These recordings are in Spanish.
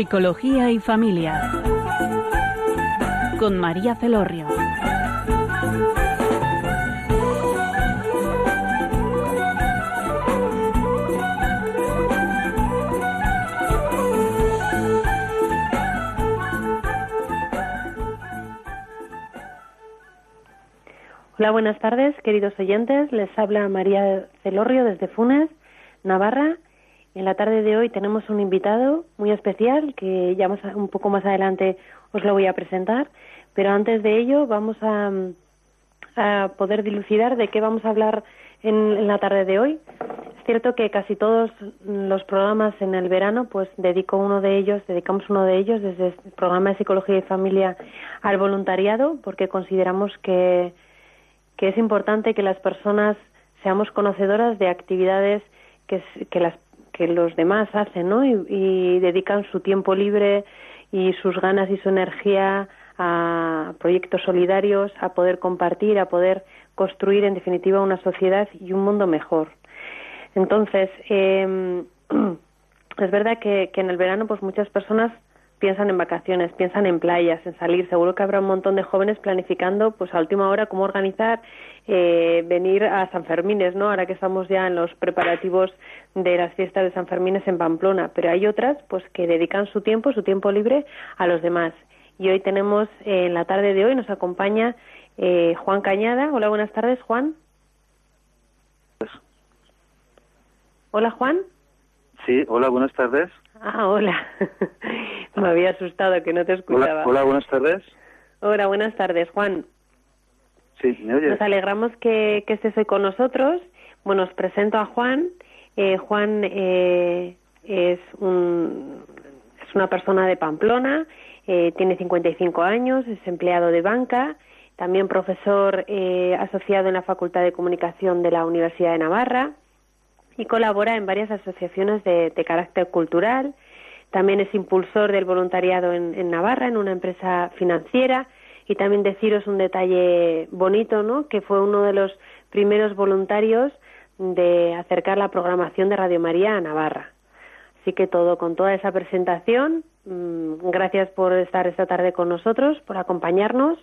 Psicología y Familia. Con María Celorrio. Hola, buenas tardes, queridos oyentes. Les habla María Celorrio desde Funes, Navarra. En la tarde de hoy tenemos un invitado muy especial que ya un poco más adelante os lo voy a presentar. Pero antes de ello vamos a, poder dilucidar de qué vamos a hablar en, la tarde de hoy. Es cierto que casi todos los programas en el verano, pues dedico uno de ellos, dedicamos uno de ellos desde el programa de psicología y familia al voluntariado, porque consideramos que es importante que las personas seamos conocedoras de actividades que, las, que los demás hacen, ¿no? Y, dedican su tiempo libre y sus ganas y su energía a proyectos solidarios, a poder compartir, a poder construir, en definitiva, una sociedad y un mundo mejor. Entonces, eh, es verdad que, que en el verano, pues muchas personas piensan en vacaciones, piensan en playas, en salir. Seguro que habrá un montón de jóvenes planificando, pues a última hora, cómo organizar eh, venir a San Fermines, ¿no? Ahora que estamos ya en los preparativos de las fiestas de San Fermines en Pamplona. Pero hay otras, pues que dedican su tiempo, su tiempo libre, a los demás. Y hoy tenemos, eh, en la tarde de hoy, nos acompaña eh, Juan Cañada. Hola, buenas tardes, Juan. Hola, Juan. Sí, hola, buenas tardes. Ah, hola. Me había asustado que no te escuchaba. Hola, buenas tardes. Hola, buenas tardes, Juan. Sí, ¿me oyes? Nos alegramos que, que estés hoy con nosotros. Bueno, os presento a Juan. Eh, Juan eh, es, un, es una persona de Pamplona, eh, tiene 55 años, es empleado de banca, también profesor eh, asociado en la Facultad de Comunicación de la Universidad de Navarra y colabora en varias asociaciones de, carácter cultural. También es impulsor del voluntariado en, Navarra, en una empresa financiera. Y también deciros un detalle bonito, ¿no? Que fue uno de los primeros voluntarios de acercar la programación de Radio María a Navarra. Así que todo, con toda esa presentación, mm, gracias por estar esta tarde con nosotros, por acompañarnos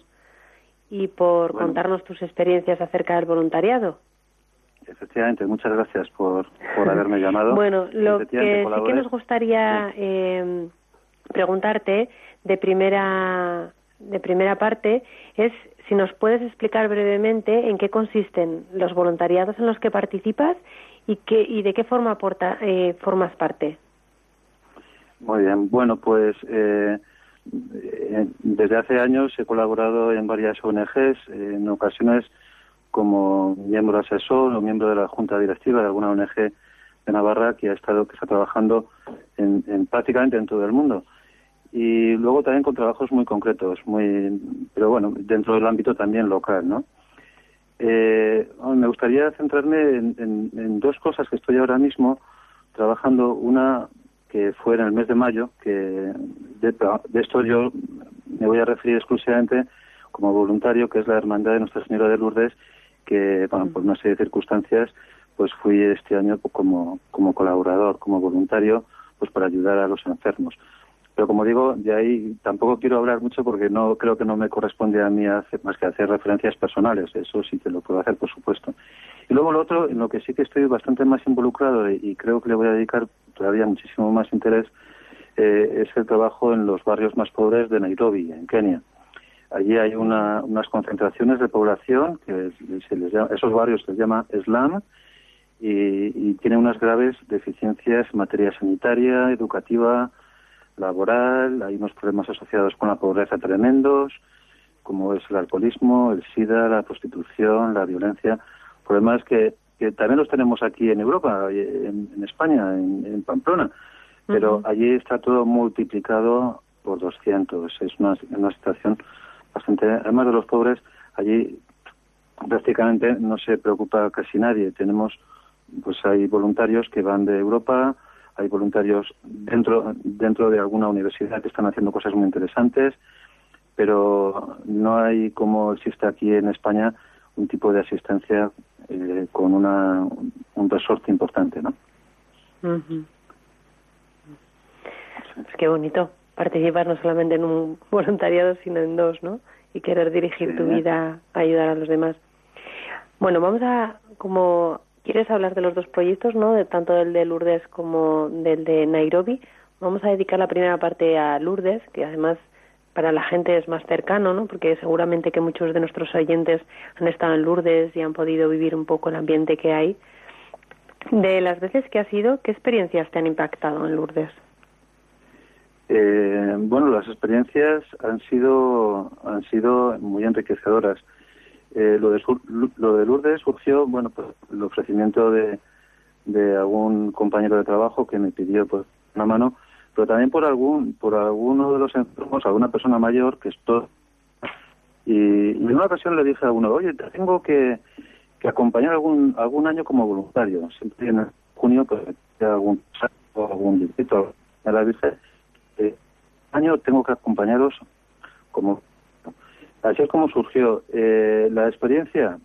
y por contarnos tus experiencias acerca del voluntariado. Efectivamente, muchas gracias por, por haberme llamado. bueno, lo que sí que nos gustaría eh, preguntarte de primera de primera parte es si nos puedes explicar brevemente en qué consisten los voluntariados en los que participas y qué y de qué forma aporta, eh, formas parte. Muy bien, bueno, pues eh, eh desde hace años he colaborado en varias ONGs, en ocasiones como miembro asesor o miembro de la junta directiva de alguna ONG de Navarra que ha estado que está trabajando en, prácticamente en todo el mundo. Y luego también con trabajos muy concretos muy pero bueno dentro del ámbito también local no eh, me gustaría centrarme en, dos cosas que estoy ahora mismo trabajando una que fue en el mes de mayo que de, de esto yo me voy a referir exclusivamente como voluntario que es la hermandad de Nuestra Señora de Lourdes que bueno, por una serie de circunstancias pues fui este año como, como colaborador, como voluntario, pues para ayudar a los enfermos. Pero como digo, de ahí tampoco quiero hablar mucho porque no creo que no me corresponde a mí hacer, más que hacer referencias personales. Eso sí que lo puedo hacer, por supuesto. Y luego lo otro, en lo que sí que estoy bastante más involucrado y, creo que le voy a dedicar todavía muchísimo más interés, eh, es el trabajo en los barrios más pobres de Nairobi, en Kenia. Allí hay unas concentraciones de población que se les llama, esos barrios se les llama Islam y, y tienen unas graves deficiencias en materia sanitaria, educativa, laboral. Hay unos problemas asociados con la pobreza tremendos, como es el alcoholismo, el SIDA, la prostitución, la violencia. Problemas que, que también los tenemos aquí en Europa, en, España, en, Pamplona. Pero allí está todo multiplicado por 200. Es una, una situación además de los pobres, allí prácticamente no se preocupa casi nadie. Tenemos, pues hay voluntarios que van de Europa, hay voluntarios dentro, dentro de alguna universidad que están haciendo cosas muy interesantes, pero no hay como existe aquí en España un tipo de asistencia eh, con una, un resorte importante, ¿no? Es que bonito participar no solamente en un voluntariado, sino en dos, ¿no? Y querer dirigir tu vida a ayudar a los demás. Bueno, vamos a, como quieres hablar de los dos proyectos, ¿no? De tanto del de Lourdes como del de Nairobi. Vamos a dedicar la primera parte a Lourdes, que además para la gente es más cercano, ¿no? Porque seguramente que muchos de nuestros oyentes han estado en Lourdes y han podido vivir un poco el ambiente que hay. De las veces que has ido, ¿qué experiencias te han impactado en Lourdes? Eh, bueno, las experiencias han sido han sido muy enriquecedoras. Eh, lo, de, lo de Lourdes surgió, bueno, pues el ofrecimiento de, de algún compañero de trabajo que me pidió pues una mano pero también por algún por alguno de los enfermos, alguna persona mayor que esto y, en una ocasión le dije a uno, oye, te tengo que, que acompañar algún algún año como voluntario. Siempre en junio pues algún algún distrito a la dije, eh, año tengo que acompañaros como así es como surgió eh, la experiencia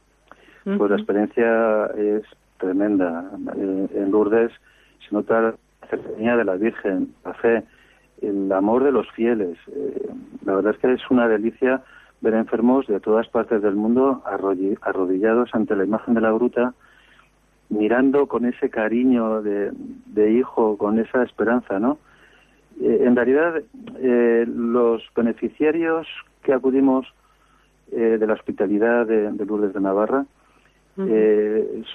pues la experiencia es tremenda eh, en Lourdes se nota cercanía de la Virgen, la fe, el amor de los fieles. Eh, la verdad es que es una delicia ver enfermos de todas partes del mundo arrodillados ante la imagen de la gruta, mirando con ese cariño de, hijo, con esa esperanza, ¿no? Eh, en realidad, eh, los beneficiarios que acudimos de la hospitalidad de, Lourdes de Navarra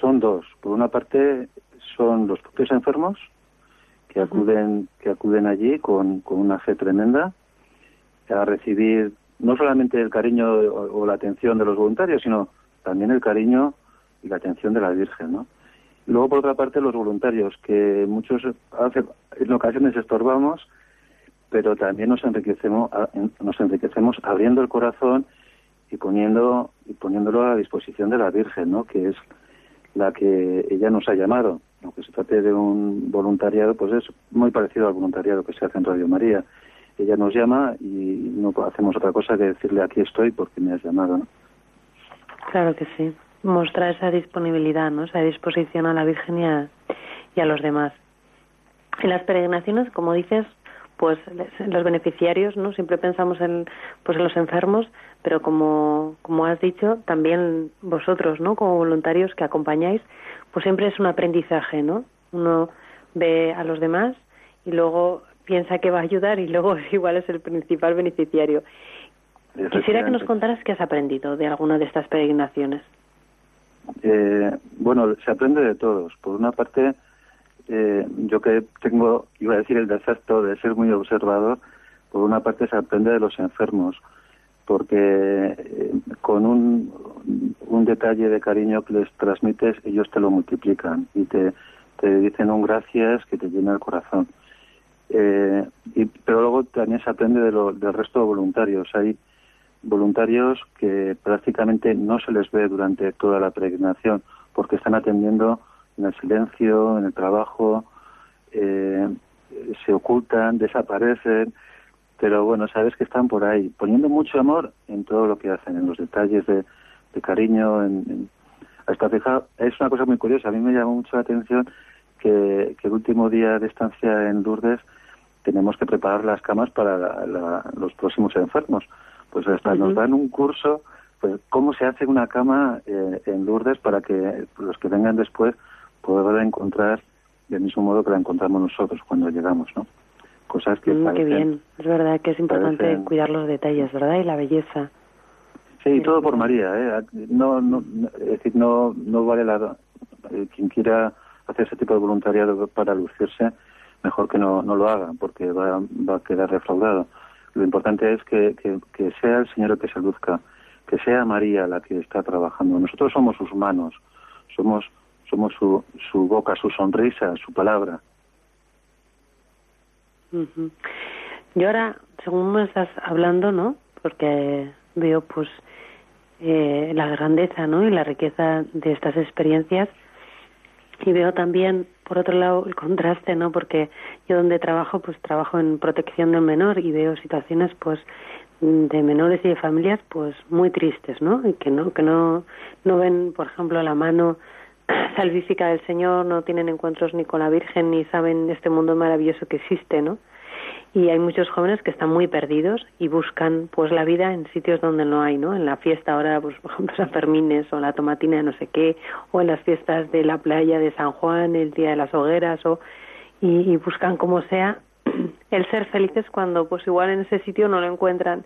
son dos. Por una parte, son los propios enfermos, que acuden que acuden allí con, con una fe tremenda a recibir no solamente el cariño o, la atención de los voluntarios, sino también el cariño y la atención de la Virgen, ¿no? Luego, por otra parte, los voluntarios, que muchos hace, en ocasiones estorbamos, pero también nos enriquecemos, nos enriquecemos abriendo el corazón y poniendo y poniéndolo a disposición de la Virgen, ¿no? Que es la que ella nos ha llamado aunque se trate de un voluntariado, pues es muy parecido al voluntariado que se hace en Radio María. Ella nos llama y no hacemos otra cosa que decirle aquí estoy porque me has llamado. ¿no? Claro que sí. Mostrar esa disponibilidad, ¿no? esa disposición a la Virgen y a, y a los demás. En las peregrinaciones, como dices, pues los beneficiarios, ¿no? Siempre pensamos en, pues en los enfermos, pero como, como has dicho, también vosotros, ¿no? Como voluntarios que acompañáis, pues siempre es un aprendizaje, ¿no? Uno ve a los demás y luego piensa que va a ayudar y luego igual es el principal beneficiario. Quisiera que nos contaras qué has aprendido de alguna de estas peregrinaciones. Eh, bueno, se aprende de todos. Por una parte, eh, yo que tengo, iba a decir el defecto de ser muy observador, por una parte se aprende de los enfermos porque eh, con un, un detalle de cariño que les transmites, ellos te lo multiplican y te, te dicen un gracias que te llena el corazón. Eh, y, pero luego también se aprende de lo, del resto de voluntarios. Hay voluntarios que prácticamente no se les ve durante toda la peregrinación porque están atendiendo en el silencio, en el trabajo, eh, se ocultan, desaparecen, pero bueno, sabes que están por ahí, poniendo mucho amor en todo lo que hacen, en los detalles de, cariño, en, hasta fija, es una cosa muy curiosa, a mí me llamó mucho la atención que, el último día de estancia en Lourdes tenemos que preparar las camas para los próximos enfermos. Pues hasta nos dan un curso, pues cómo se hace una cama eh, en Lourdes para que los que vengan después puedan encontrar del mismo modo que la encontramos nosotros cuando llegamos, ¿no? cosas que mm, Qué bien, es verdad que es importante cuidar los detalles, ¿verdad? Y la belleza. Sí, todo por María, ¿eh? No, no, es decir, no, no vale la... Eh, quien quiera hacer ese tipo de voluntariado para lucirse, mejor que no, no lo haga, porque va, va a quedar refraudado. Lo importante es que, que, que sea el Señor el que se luzca, que sea María la que está trabajando. Nosotros somos sus manos, somos, somos su, su boca, su sonrisa, su palabra. Yo ahora, según me estás hablando, ¿no? Porque veo, pues, eh, la grandeza, ¿no? Y la riqueza de estas experiencias. Y veo también, por otro lado, el contraste, ¿no? Porque yo donde trabajo, pues trabajo en protección del menor y veo situaciones, pues, de menores y de familias, pues, muy tristes, ¿no? Y que no, que no, no ven, por ejemplo, la mano salvífica del Señor, no tienen encuentros ni con la Virgen, ni saben este mundo maravilloso que existe, ¿no? y hay muchos jóvenes que están muy perdidos y buscan pues la vida en sitios donde no hay, ¿no? En la fiesta ahora, pues por ejemplo San Fermines o la tomatina de no sé qué, o en las fiestas de la playa de San Juan, el día de las hogueras, o y, buscan como sea el ser felices cuando pues igual en ese sitio no lo encuentran.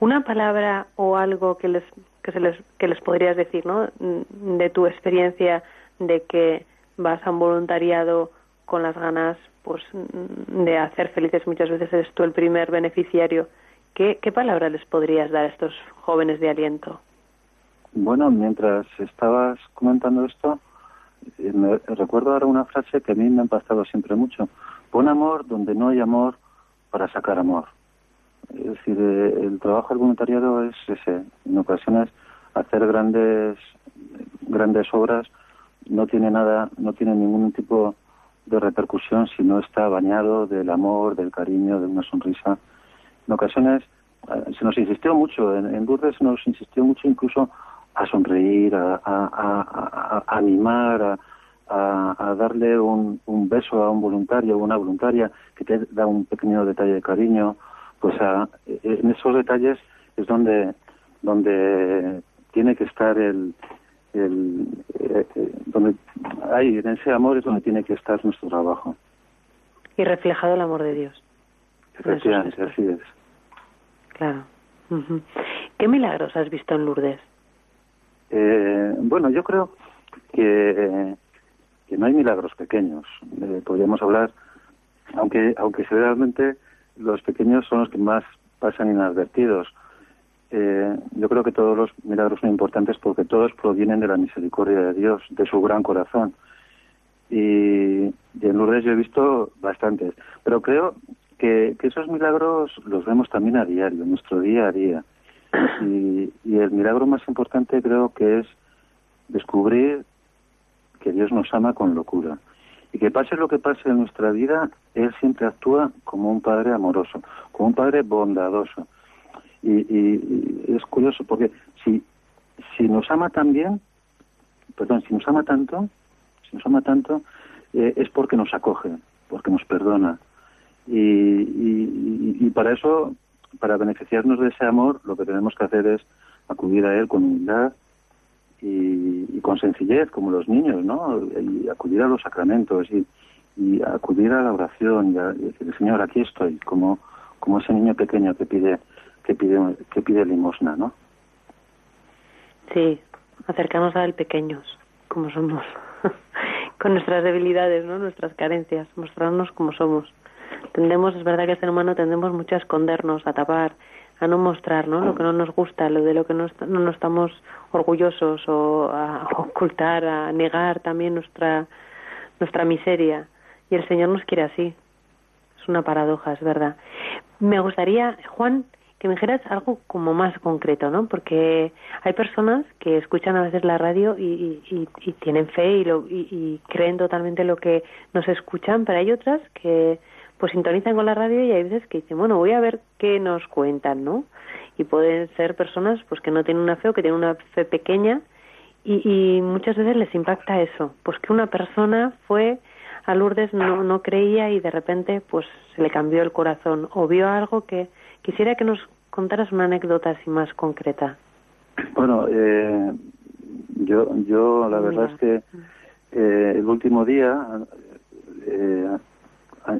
Una palabra o algo que les que se les que les podrías decir, ¿no? De tu experiencia de que vas a un voluntariado con las ganas pues de hacer felices muchas veces eres tú el primer beneficiario. ¿Qué, qué palabra les podrías dar a estos jóvenes de aliento? Bueno, mientras estabas comentando esto, eh, me recuerdo ahora una frase que a mí me ha impactado siempre mucho. Pon amor donde no hay amor para sacar amor. Es decir, eh, el trabajo del voluntariado es ese. En ocasiones hacer grandes grandes obras no tiene nada, no tiene ningún tipo de repercusión si no está bañado del amor, del cariño, de una sonrisa. En ocasiones eh, se nos insistió mucho, en, en se nos insistió mucho incluso a sonreír, a, animar, a, darle un, un, beso a un voluntario o una voluntaria que te da un pequeño detalle de cariño, pues en esos detalles es donde donde tiene que estar el, el eh, eh, donde hay en ese amor es donde tiene que estar nuestro trabajo. Y reflejado el amor de Dios. Efectivamente así es. Claro. Qué milagros has visto en Lourdes eh, bueno, yo creo que, que no hay milagros pequeños. Eh, podríamos hablar, aunque, aunque realmente los pequeños son los que más pasan inadvertidos. Eh, yo creo que todos los milagros son importantes porque todos provienen de la misericordia de Dios, de su gran corazón. Y, en Lourdes yo he visto bastantes. Pero creo que, esos milagros los vemos también a diario, nuestro día a día. Y, el milagro más importante creo que es descubrir que Dios nos ama con locura. Y que pase lo que pase en nuestra vida, Él siempre actúa como un Padre amoroso, como un Padre bondadoso. Y, es curioso porque si, si nos ama tan bien, perdón, si nos ama tanto, si nos ama tanto, eh, es porque nos acoge, porque nos perdona. y, y para eso para beneficiarnos de ese amor, lo que tenemos que hacer es acudir a Él con humildad y, con sencillez, como los niños, ¿no? Y acudir a los sacramentos y, acudir a la oración y, decir, Señor, aquí estoy, como, como ese niño pequeño que pide, que pide, que pide limosna, ¿no? Sí, acercarnos a Él pequeños, como somos, con nuestras debilidades, ¿no? Nuestras carencias, mostrarnos como somos tendemos, es verdad que el ser humano tendemos mucho a escondernos, a tapar, a no mostrar ¿no? lo que no nos gusta, lo de lo que no, no, estamos orgullosos o a ocultar, a negar también nuestra, nuestra miseria. Y el Señor nos quiere así. Es una paradoja, es verdad. Me gustaría, Juan, que me dijeras algo como más concreto, ¿no? Porque hay personas que escuchan a veces la radio y, y, y tienen fe y, lo, y, creen totalmente lo que nos escuchan, pero hay otras que pues sintonizan con la radio y hay veces que dicen, bueno, voy a ver qué nos cuentan, ¿no? Y pueden ser personas pues que no tienen una fe o que tienen una fe pequeña y, muchas veces les impacta eso, pues que una persona fue a Lourdes, no, no creía y de repente pues se le cambió el corazón o vio algo que quisiera que nos contaras una anécdota así más concreta. Bueno, eh, yo, yo la verdad es que eh, el último día eh,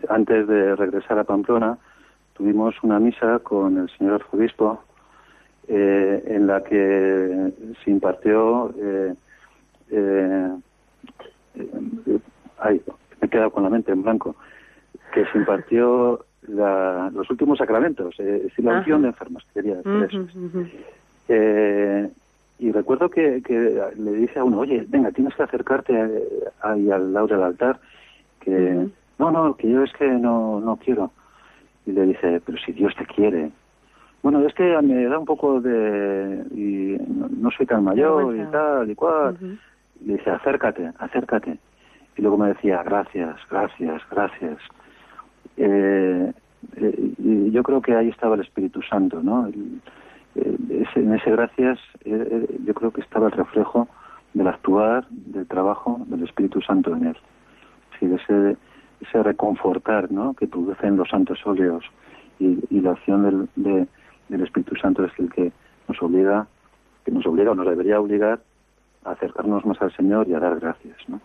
antes de regresar a Pamplona, tuvimos una misa con el señor arzobispo eh, en la que se impartió. Eh, eh, ay, me he quedado con la mente en blanco. Que se impartió los últimos sacramentos, eh, la unción de enfermos, quería decir eso. y recuerdo que, le dice a uno, oye, venga, tienes que acercarte ahí al lado del altar, que no, no, que yo es que no, no quiero. Y le dice, pero si Dios te quiere. Bueno, es que me da un poco de... y no, soy tan mayor y tal y cual. Y le dice, acércate, acércate. Y luego me decía, gracias, gracias, gracias. Eh, eh, y yo creo que ahí estaba el Espíritu Santo, ¿no? en ese gracias eh, yo creo que estaba el reflejo del actuar, del trabajo del Espíritu Santo en él. Sí, ese, ese reconfortar ¿no? que producen los santos óleos y, la acción del, del Espíritu Santo es el que nos obliga, que nos obliga o nos debería obligar a acercarnos más al Señor y a dar gracias, ¿no?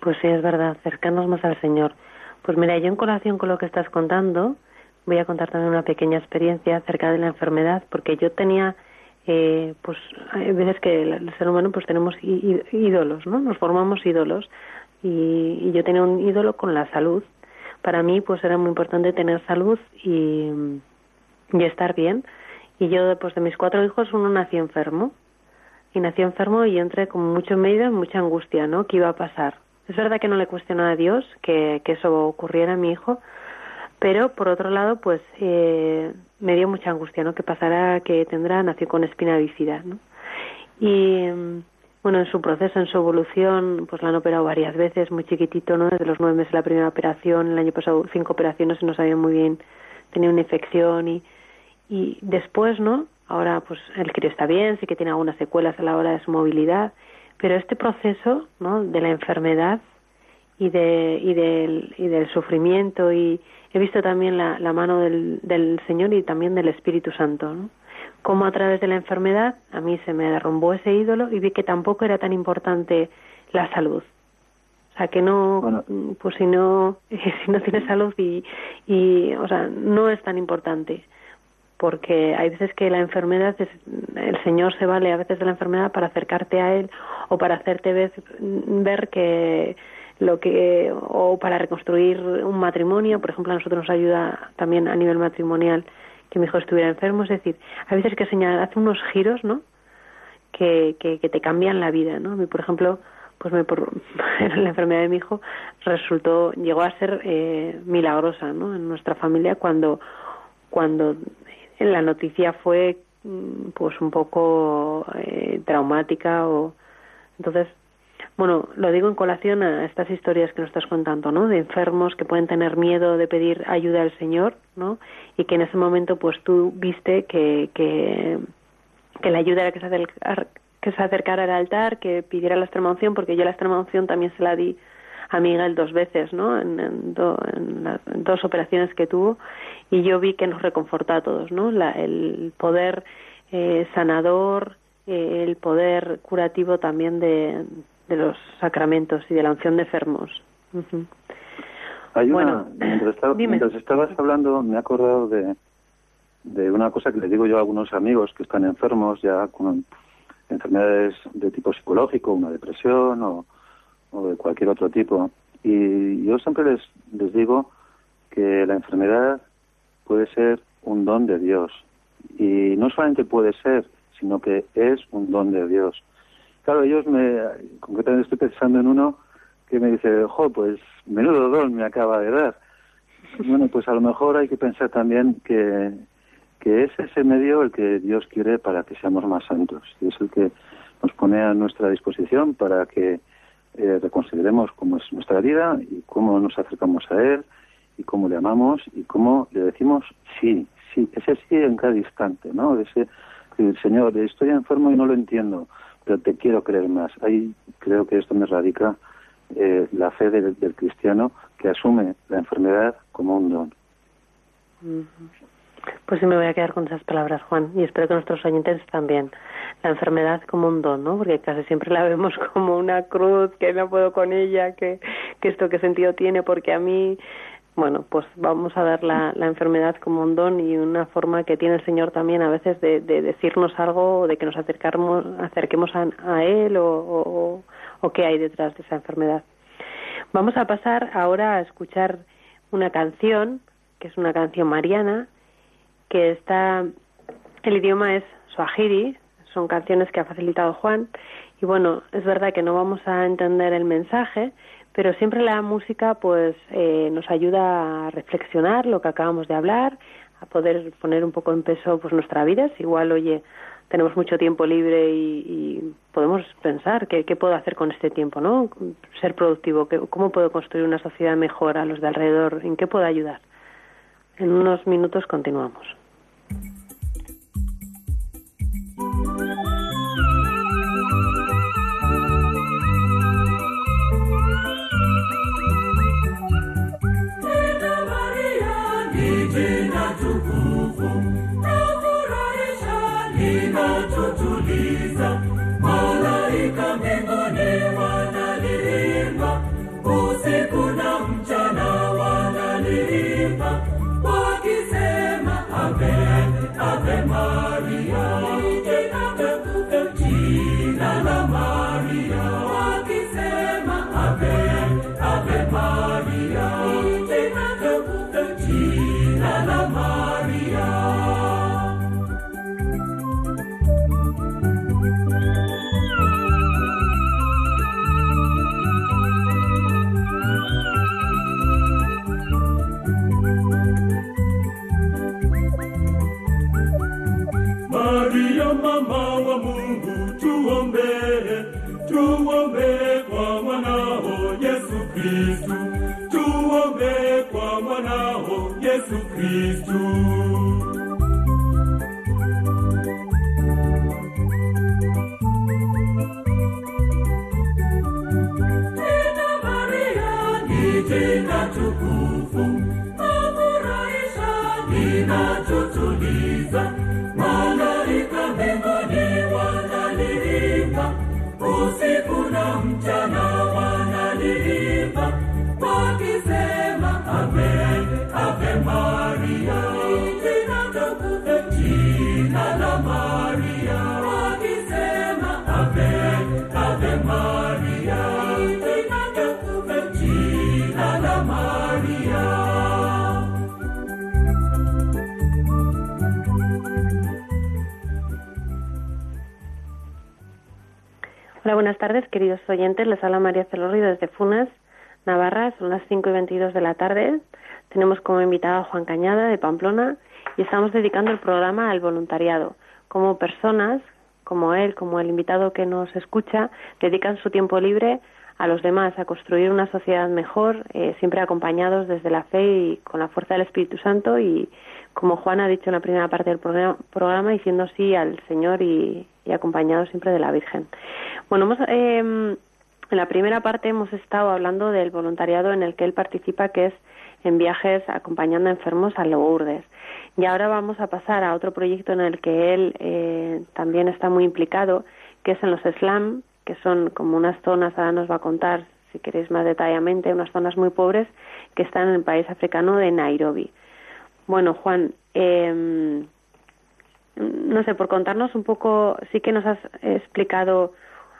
Pues sí, es verdad, acercarnos más al Señor. Pues mira, yo en colación con lo que estás contando, voy a contar también una pequeña experiencia acerca de la enfermedad, porque yo tenía, eh, pues, hay veces que el ser humano pues tenemos ídolos, ¿no? Nos formamos ídolos y, yo tenía un ídolo con la salud. Para mí, pues era muy importante tener salud y, y estar bien. Y yo, pues de mis cuatro hijos, uno nació enfermo. Y nació enfermo y entré con mucho miedo, mucha angustia, ¿no? ¿Qué iba a pasar? Es verdad que no le cuestionó a Dios que, que eso ocurriera a mi hijo, pero por otro lado, pues eh, me dio mucha angustia, ¿no? Que pasara que tendrá, nació con espina bífida, ¿no? Y bueno, en su proceso, en su evolución, pues la han operado varias veces, muy chiquitito, ¿no? Desde los nueve meses la primera operación, el año pasado cinco operaciones y no sabía muy bien, tenía una infección y, y después, ¿no? Ahora, pues el crío está bien, sí que tiene algunas secuelas a la hora de su movilidad pero este proceso ¿no? de la enfermedad y, de, y, del, y del sufrimiento, y he visto también la, la mano del, del, Señor y también del Espíritu Santo, ¿no? Como a través de la enfermedad a mí se me derrumbó ese ídolo y vi que tampoco era tan importante la salud. O sea, que no, pues si no, si no tienes salud y, y, o sea, no es tan importante porque hay veces que la enfermedad, es, el Señor se vale a veces de la enfermedad para acercarte a Él o para hacerte ver, ver que lo que o para reconstruir un matrimonio, por ejemplo, a nosotros nos ayuda también a nivel matrimonial que mi hijo estuviera enfermo, es decir, hay veces que Señor hace unos giros, ¿no? Que, que, te cambian la vida, ¿no? A mí, por ejemplo, pues me, por, la enfermedad de mi hijo resultó, llegó a ser eh, milagrosa, ¿no? En nuestra familia cuando cuando la noticia fue mm, pues un poco eh, traumática o entonces bueno lo digo en colación a estas historias que nos estás contando no de enfermos que pueden tener miedo de pedir ayuda al señor no y que en ese momento pues tú viste que que, que la ayuda era que se acercara, que se acercara al altar que pidiera la extrema unción porque yo la extrema unción también se la di a Miguel dos veces, ¿no? En, dos operaciones que tuvo y yo vi que nos reconforta a todos, ¿no? el poder eh, sanador, eh, el poder curativo también de, los sacramentos y de la unción de enfermos. Hay una, mientras, estabas hablando, me he acordado de, de una cosa que le digo yo a algunos amigos que están enfermos ya con enfermedades de tipo psicológico, una depresión o, o de cualquier otro tipo. Y yo siempre les, les digo que la enfermedad puede ser un don de Dios. Y no solamente puede ser, sino que es un don de Dios. Claro, ellos me, concretamente estoy pensando en uno que me dice, jo, pues menudo don me acaba de dar. Bueno, pues a lo mejor hay que pensar también que, que es ese medio el que Dios quiere para que seamos más santos. Y es el que nos pone a nuestra disposición para que eh, reconsideremos cómo es nuestra vida y cómo nos acercamos a Él y cómo le amamos y cómo le decimos sí, sí, ese sí en cada instante, ¿no? Ese, Señor, estoy enfermo y no lo entiendo, pero te quiero creer más. Ahí creo que esto me radica eh, la fe del, cristiano que asume la enfermedad como un don. Pues sí me voy a quedar con esas palabras, Juan, y espero que nuestros oyentes también. La enfermedad como un don, ¿no? Porque casi siempre la vemos como una cruz, que no puedo con ella, que, que esto qué sentido tiene, porque a mí, bueno, pues vamos a ver la, enfermedad como un don y una forma que tiene el Señor también a veces de, de decirnos algo, de que nos acercamos, acerquemos a, Él o, o, o qué hay detrás de esa enfermedad. Vamos a pasar ahora a escuchar una canción, que es una canción mariana, que está, el idioma es swahili, son canciones que ha facilitado Juan, y bueno, es verdad que no vamos a entender el mensaje, pero siempre la música pues eh, nos ayuda a reflexionar lo que acabamos de hablar, a poder poner un poco en peso pues nuestra vida, si igual, oye, tenemos mucho tiempo libre y, podemos pensar qué, qué, puedo hacer con este tiempo, ¿no? Ser productivo, cómo puedo construir una sociedad mejor a los de alrededor, en qué puedo ayudar. En unos minutos continuamos. Hola, buenas tardes, queridos oyentes. Les habla María Celorrio desde Funes, Navarra. Son las 5 y 22 de la tarde. Tenemos como invitado a Juan Cañada de Pamplona y estamos dedicando el programa al voluntariado. Como personas, como él, como el invitado que nos escucha, dedican su tiempo libre a los demás, a construir una sociedad mejor, eh, siempre acompañados desde la fe y con la fuerza del Espíritu Santo y, como Juan ha dicho en la primera parte del programa, programa diciendo sí al Señor y, acompañados siempre de la Virgen. Bueno, hemos, eh, en la primera parte hemos estado hablando del voluntariado en el que él participa, que es en viajes acompañando a enfermos a Lourdes. Y ahora vamos a pasar a otro proyecto en el que él eh, también está muy implicado, que es en los slam, que son como unas zonas, ahora nos va a contar, si queréis más detalladamente, unas zonas muy pobres que están en el país africano de Nairobi. Bueno, Juan, eh, no sé, por contarnos un poco, sí que nos has explicado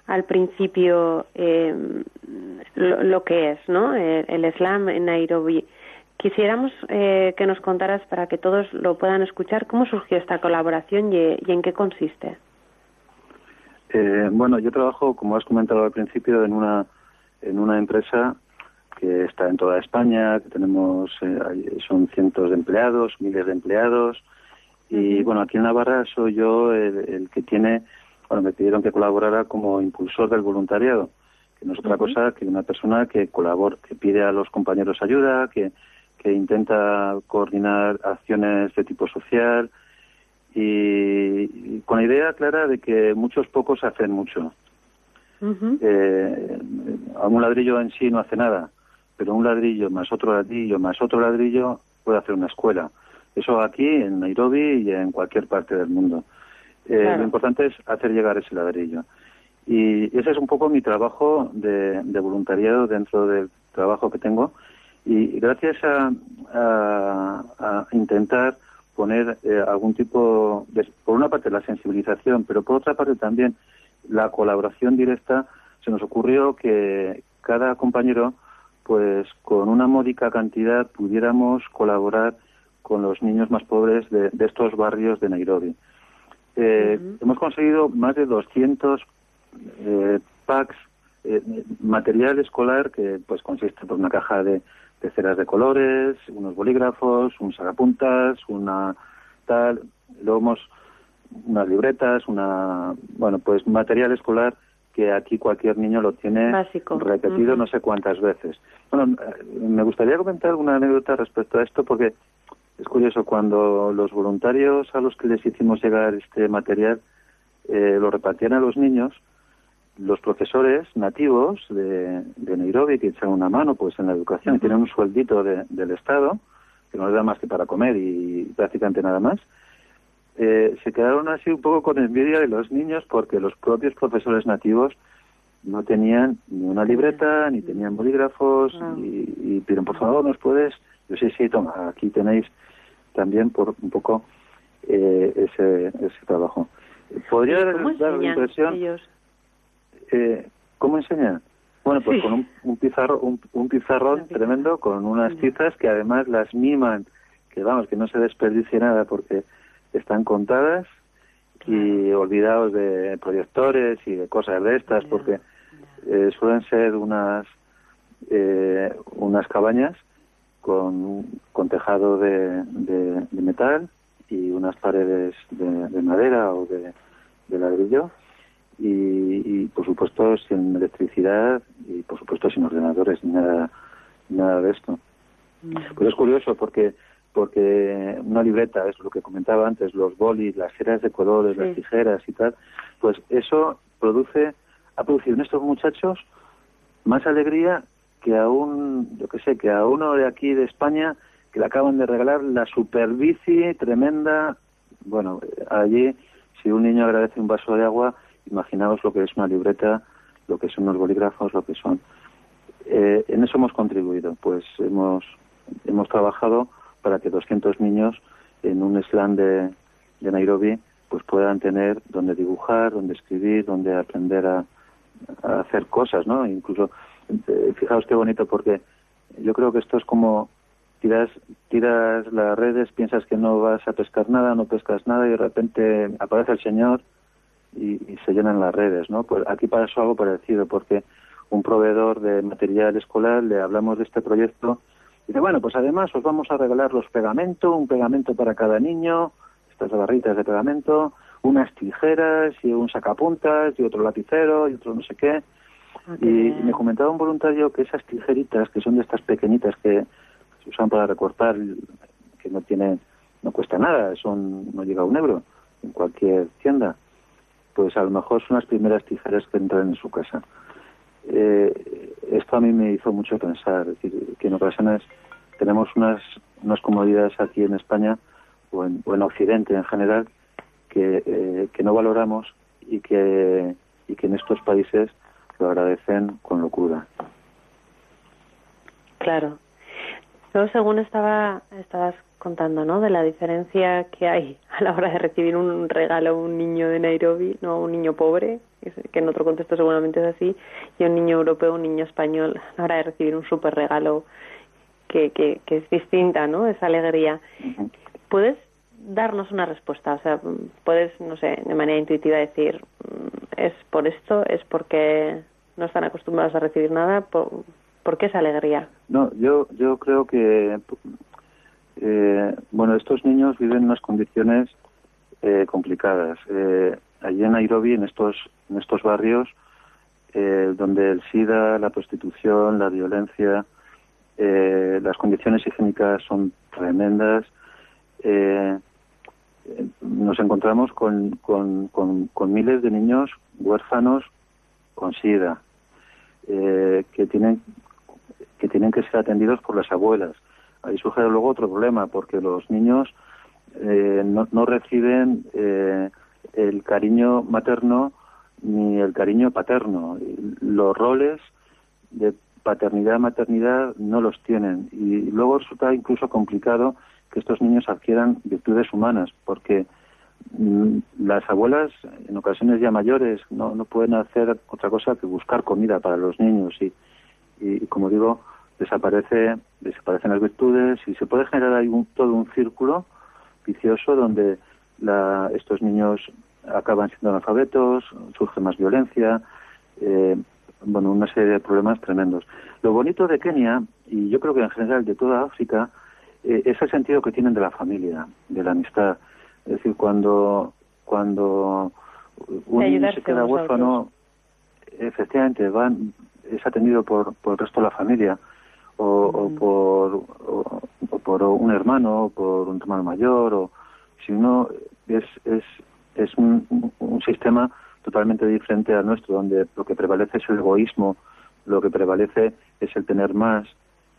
al principio eh, lo, que es, ¿no? El, el, slam en Nairobi. Quisiéramos eh, que nos contaras para que todos lo puedan escuchar cómo surgió esta colaboración y, y en qué consiste. Eh, bueno, yo trabajo, como has comentado al principio, en una en una empresa que está en toda España, que tenemos eh, son cientos de empleados, miles de empleados y bueno, aquí en Navarra soy yo el, el que tiene, bueno, me pidieron que colaborara como impulsor del voluntariado, que no es otra uh -huh. cosa que una persona que colabora, que pide a los compañeros ayuda, que, que intenta coordinar acciones de tipo social y, y con la idea clara de que muchos pocos hacen mucho. Uh -huh. eh, un ladrillo en sí no hace nada, pero un ladrillo más otro ladrillo más otro ladrillo puede hacer una escuela. Eso aquí, en Nairobi y en cualquier parte del mundo. Eh, claro. Lo importante es hacer llegar ese ladrillo. Y ese es un poco mi trabajo de, de voluntariado dentro del trabajo que tengo. Y gracias a, a, a intentar poner eh, algún tipo, de, por una parte la sensibilización, pero por otra parte también la colaboración directa, se nos ocurrió que cada compañero, pues con una módica cantidad, pudiéramos colaborar con los niños más pobres de, de estos barrios de Nairobi. Eh, uh -huh. Hemos conseguido más de 200 eh, packs, eh, material escolar que pues consiste por una caja de, de, ceras de colores, unos bolígrafos, un sacapuntas, una tal, luego hemos unas libretas, una bueno pues material escolar que aquí cualquier niño lo tiene Básico. repetido uh -huh. no sé cuántas veces. Bueno, me gustaría comentar una anécdota respecto a esto porque es curioso, cuando los voluntarios a los que les hicimos llegar este material eh, lo repartían a los niños, los profesores nativos de, de Nairobi que echan una mano pues en la educación, uh -huh. tienen un sueldito de, del Estado, que no les da más que para comer y prácticamente nada más, eh, se quedaron así un poco con envidia de los niños porque los propios profesores nativos no tenían ni una libreta, ni tenían bolígrafos, y, y piden, por favor, ¿nos puedes? Yo sí, sí, toma, aquí tenéis también por un poco eh, ese, ese trabajo. ¿Podría dar la impresión? Ellos? Eh, ¿Cómo enseñan? Bueno, pues sí. con un, un, pizarro, un, un pizarrón tremendo, con unas tizas que además las miman, que vamos, que no se desperdicie nada porque están contadas y olvidados de proyectores y de cosas de estas, porque eh, suelen ser unas eh, unas cabañas con, con tejado de, de, de, metal y unas paredes de, de madera o de, ladrillo. Y, por supuesto sin electricidad y por supuesto sin ordenadores ni nada, nada de esto. Pero es curioso porque porque una libreta, es lo que comentaba antes, los bolis, las ceras de colores, las tijeras y tal, pues eso produce, ha producido en estos muchachos más alegría que a un, yo que sé, que a uno de aquí de España que le acaban de regalar la super bici tremenda. Bueno, allí, si un niño agradece un vaso de agua, imaginaos lo que es una libreta, lo que son los bolígrafos, lo que son. Eh, en eso hemos contribuido, pues hemos, hemos trabajado para que 200 niños en un slam de, Nairobi pues puedan tener donde dibujar, donde escribir, donde aprender a, hacer cosas, ¿no? Incluso, eh, fijaos qué bonito, porque yo creo que esto es como tiras, tiras las redes, piensas que no vas a pescar nada, no pescas nada y de repente aparece el Señor y, se llenan las redes, ¿no? Pues aquí pasó algo parecido, porque un proveedor de material escolar le hablamos de este proyecto y dice, bueno, pues además os vamos a regalar los pegamentos, un pegamento para cada niño, estas barritas de pegamento, unas tijeras y un sacapuntas y otro lapicero y otro no sé qué. Ah, y, me comentaba un voluntario que esas tijeritas, que son de estas pequeñitas que se usan para recortar, que no tiene, no cuesta nada, son, no llega a un euro en cualquier tienda, pues a lo mejor son las primeras tijeras que entran en su casa. Eh, esto a mí me hizo mucho pensar, es decir, que en ocasiones tenemos unas, unas comodidades aquí en España o en, o en Occidente en general que, eh, que no valoramos y que, y que en estos países lo agradecen con locura. Claro. Luego, según estaba, estabas contando, ¿no? De la diferencia que hay a la hora de recibir un regalo a un niño de Nairobi, no un niño pobre, que en otro contexto seguramente es así, y un niño europeo, un niño español, a la hora de recibir un súper regalo que, que, que, es distinta, ¿no? Esa alegría. ¿Puedes darnos una respuesta? O sea, puedes, no sé, de manera intuitiva decir, mm, es por esto, es porque no están acostumbrados a recibir nada, ¿por, ¿por qué esa alegría? No, yo, yo creo que eh, bueno, estos niños viven en unas condiciones eh, complicadas. Eh, allí en Nairobi, en estos, en estos barrios, eh, donde el SIDA, la prostitución, la violencia, las condiciones higiénicas son tremendas, nos encontramos con, con, con, miles de niños huérfanos con SIDA, que tienen que tienen que ser atendidos por las abuelas. Ahí surge luego otro problema, porque los niños eh, no, no, reciben eh, el cariño materno ni el cariño paterno. Los roles de paternidad maternidad no los tienen y luego resulta incluso complicado que estos niños adquieran virtudes humanas porque mm, las abuelas en ocasiones ya mayores no, no pueden hacer otra cosa que buscar comida para los niños y, y como digo desaparece, desaparecen las virtudes y se puede generar ahí un, todo un círculo vicioso donde la, estos niños acaban siendo analfabetos, surge más violencia, eh, bueno, una serie de problemas tremendos. Lo bonito de Kenia, y yo creo que en general de toda África, eh, es el sentido que tienen de la familia, de la amistad. Es decir, cuando, cuando un niño se queda huérfano, efectivamente, van, es atendido por, por el resto de la familia o, por, o, por un hermano, o por un hermano mayor, o si uno es, es, es un, un sistema totalmente diferente al nuestro, donde lo que prevalece es el egoísmo, lo que prevalece es el tener más.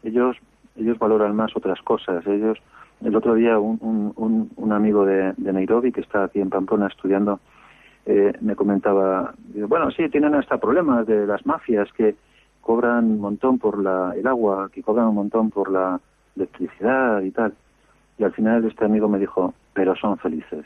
Ellos ellos valoran más otras cosas. Ellos el otro día un, un, un amigo de, de, Nairobi que está aquí en Pamplona estudiando eh, me comentaba, bueno, sí, tienen hasta problemas de las mafias que cobran un montón por la, el agua, que cobran un montón por la electricidad y tal. Y al final este amigo me dijo, pero son felices.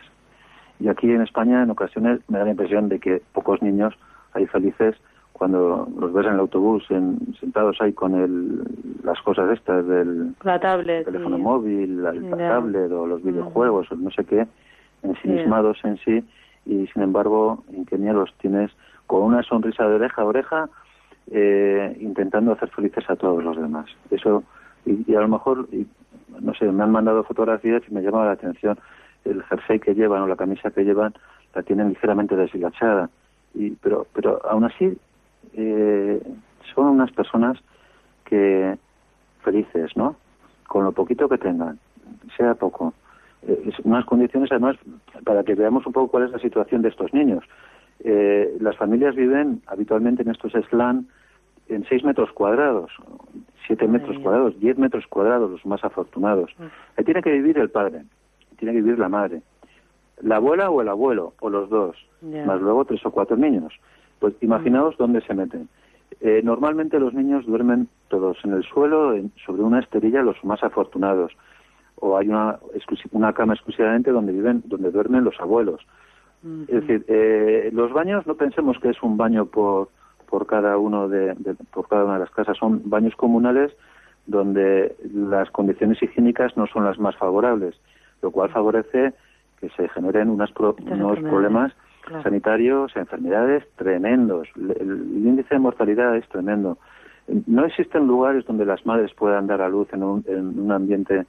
Y aquí en España en ocasiones me da la impresión de que pocos niños hay felices cuando los ves en el autobús sentados ahí con el, las cosas estas del teléfono móvil, la, tablet o los videojuegos o no sé qué, ensimismados en sí y sin embargo en Kenia los tienes con una sonrisa de oreja a oreja eh, intentando hacer felices a todos los demás. Eso, y, a lo mejor, no sé, me han mandado fotografías y me llama la atención el jersey que llevan o la camisa que llevan, la tienen ligeramente deshilachada. y, pero, pero aún así eh, son unas personas que felices, ¿no? Con lo poquito que tengan, sea poco. Eh, unas condiciones, además, para que veamos un poco cuál es la situación de estos niños. Eh, las familias viven habitualmente en estos slan en 6 metros cuadrados, 7 metros cuadrados, 10 metros cuadrados, los más afortunados. Ahí tiene que vivir el padre, tiene que vivir la madre, la abuela o el abuelo, o los dos, más luego tres o cuatro niños. Pues imaginaos dónde se meten. Eh, normalmente los niños duermen todos en el suelo, sobre una esterilla, los más afortunados. O hay una, una cama exclusivamente donde viven, donde duermen los abuelos. Es decir, eh, los baños no pensemos que es un baño por, por cada uno de, por cada una de las casas, son baños comunales donde las condiciones higiénicas no son las más favorables, lo cual favorece que se generen unas unos problemas sanitarios, enfermedades tremendos. El, índice de mortalidad es tremendo. No existen lugares donde las madres puedan dar a luz en un, en un ambiente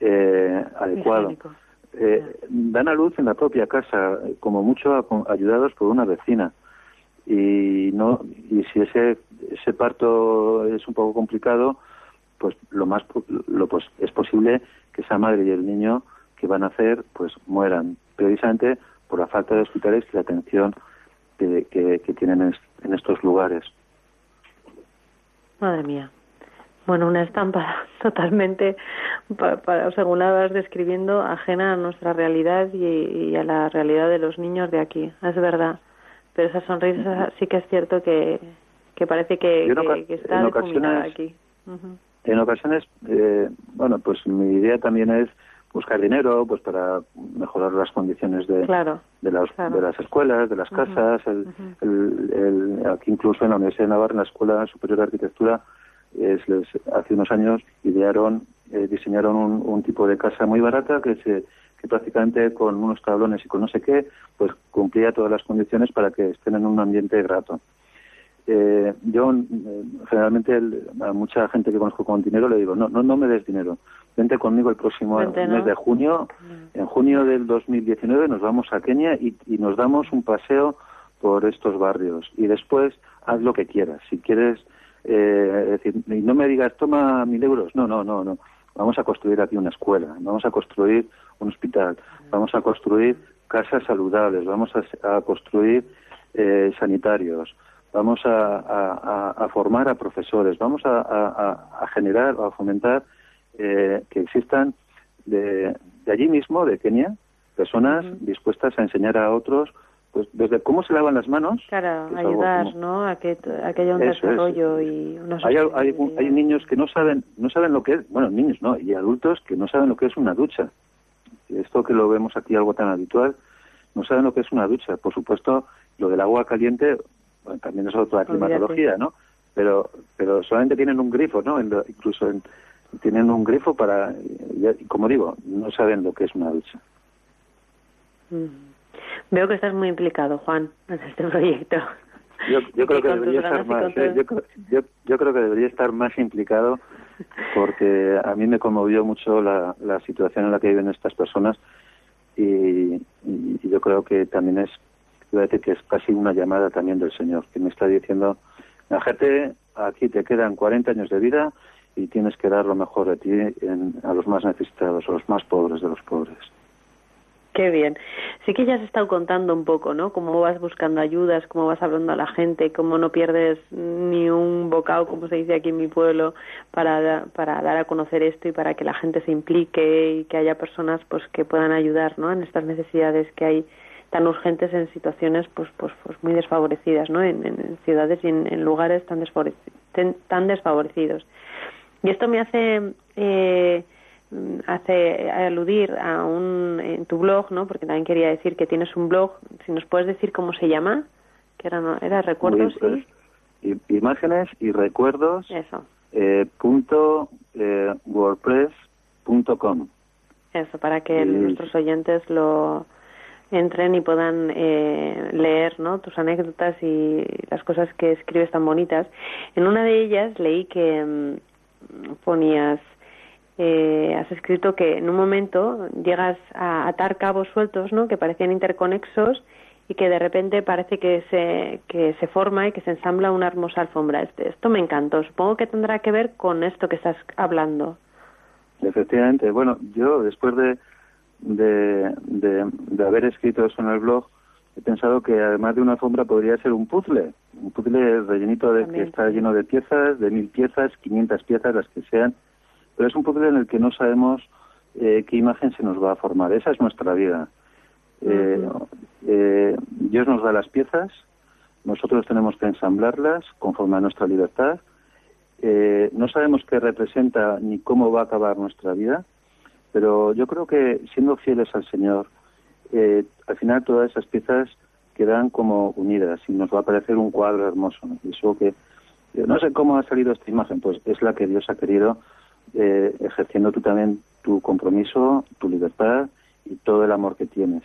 eh, adecuado. Eh, dan a luz en la propia casa, como mucho ayudados por una vecina. Y no y si ese ese parto es un poco complicado, pues lo más lo pues es posible que esa madre y el niño que van a hacer pues mueran precisamente por la falta de hospitales y la atención que, que, tienen en, estos lugares. Madre mía. Bueno, una estampa totalmente, para, según la vas describiendo, ajena a nuestra realidad y, a la realidad de los niños de aquí. Es verdad. Pero esa sonrisa sí que es cierto que, que parece que, está en ocasiones, aquí. En ocasiones, eh, bueno, pues mi idea también es buscar dinero pues para mejorar las condiciones de, de, las, de las escuelas, de las casas. el, el, aquí incluso en la Universidad de Navarra, en la Escuela Superior de Arquitectura, es, les, hace unos años idearon, eh, diseñaron un, un, tipo de casa muy barata que se que prácticamente con unos tablones y con no sé qué, pues cumplía todas las condiciones para que estén en un ambiente grato. Eh, yo eh, generalmente a mucha gente que conozco con dinero le digo, no, no, no me des dinero, vente conmigo el próximo mes de junio, mm. en junio del 2019 nos vamos a Kenia y, nos damos un paseo por estos barrios. Y después haz lo que quieras, si quieres, eh, decir, y no me digas toma mil euros, no, no, no, no, vamos a construir aquí una escuela, vamos a construir un hospital, vamos a construir casas saludables, vamos a, construir eh, sanitarios, vamos a, formar a profesores, vamos a, generar o a fomentar eh, que existan de, allí mismo, de Kenia, personas dispuestas a enseñar a otros pues desde cómo se lavan las manos. Claro, ayudar, ¿no? A que, haya un desarrollo y unos hay, hay, hay, niños que no saben, no saben lo que es, bueno, niños no, y adultos que no saben lo que es una ducha. Esto que lo vemos aquí algo tan habitual, no saben lo que es una ducha. Por supuesto, lo del agua caliente, bueno, también es otra climatología, ¿no? Pero, pero solamente tienen un grifo, ¿no? incluso tienen un grifo para, como digo, no saben lo que es una ducha. Mm. Veo que estás muy implicado, Juan, en este proyecto. Yo, creo que debería estar más, ¿eh? yo, creo que debería estar más implicado porque a mí me conmovió mucho la, la situación en la que viven estas personas y, y yo creo que también es a decir que es casi una llamada también del Señor, que me está diciendo, la gente, aquí te quedan 40 años de vida y tienes que dar lo mejor de ti a los más necesitados, a los más pobres de los pobres. Qué bien. Sí que ya has estado contando un poco, ¿no? Cómo vas buscando ayudas, cómo vas hablando a la gente, cómo no pierdes ni un bocado, como se dice aquí en mi pueblo, para, para dar a conocer esto y para que la gente se implique y que haya personas pues que puedan ayudar, ¿no? En estas necesidades que hay tan urgentes en situaciones pues pues pues muy desfavorecidas no en, ciudades y en, lugares tan, tan desfavorecidos y esto me hace eh, hace aludir a un en tu blog no porque también quería decir que tienes un blog si nos puedes decir cómo se llama que era no, era recuerdos pues, imágenes y recuerdos eso eh, punto eh, wordpress.com eso para que nuestros oyentes lo entren y puedan eh, leer ¿no? tus anécdotas y las cosas que escribes tan bonitas. En una de ellas leí que mm, ponías, eh, has escrito que en un momento llegas a atar cabos sueltos ¿no? que parecían interconexos y que de repente parece que se, que se forma y que se ensambla una hermosa alfombra. Este, esto me encantó. Supongo que tendrá que ver con esto que estás hablando. Efectivamente. Bueno, yo después de, de, de, haber escrito eso en el blog, he pensado que además de una alfombra podría ser un puzzle, un puzzle rellenito de que está lleno de piezas, de mil piezas, quinientas piezas, las que sean, pero es un puzzle en el que no sabemos eh, qué imagen se nos va a formar. Esa es nuestra vida. Eh, eh, Dios nos da las piezas, nosotros tenemos que ensamblarlas conforme a nuestra libertad. No sabemos qué representa ni cómo va a acabar nuestra vida, pero yo creo que siendo fieles al Señor, eh, al final todas esas piezas quedan como unidas y nos va a parecer un cuadro hermoso. ¿no? eso que no sé cómo ha salido esta imagen, pues es la que Dios ha querido, eh, ejerciendo tú también tu compromiso, tu libertad y todo el amor que tienes.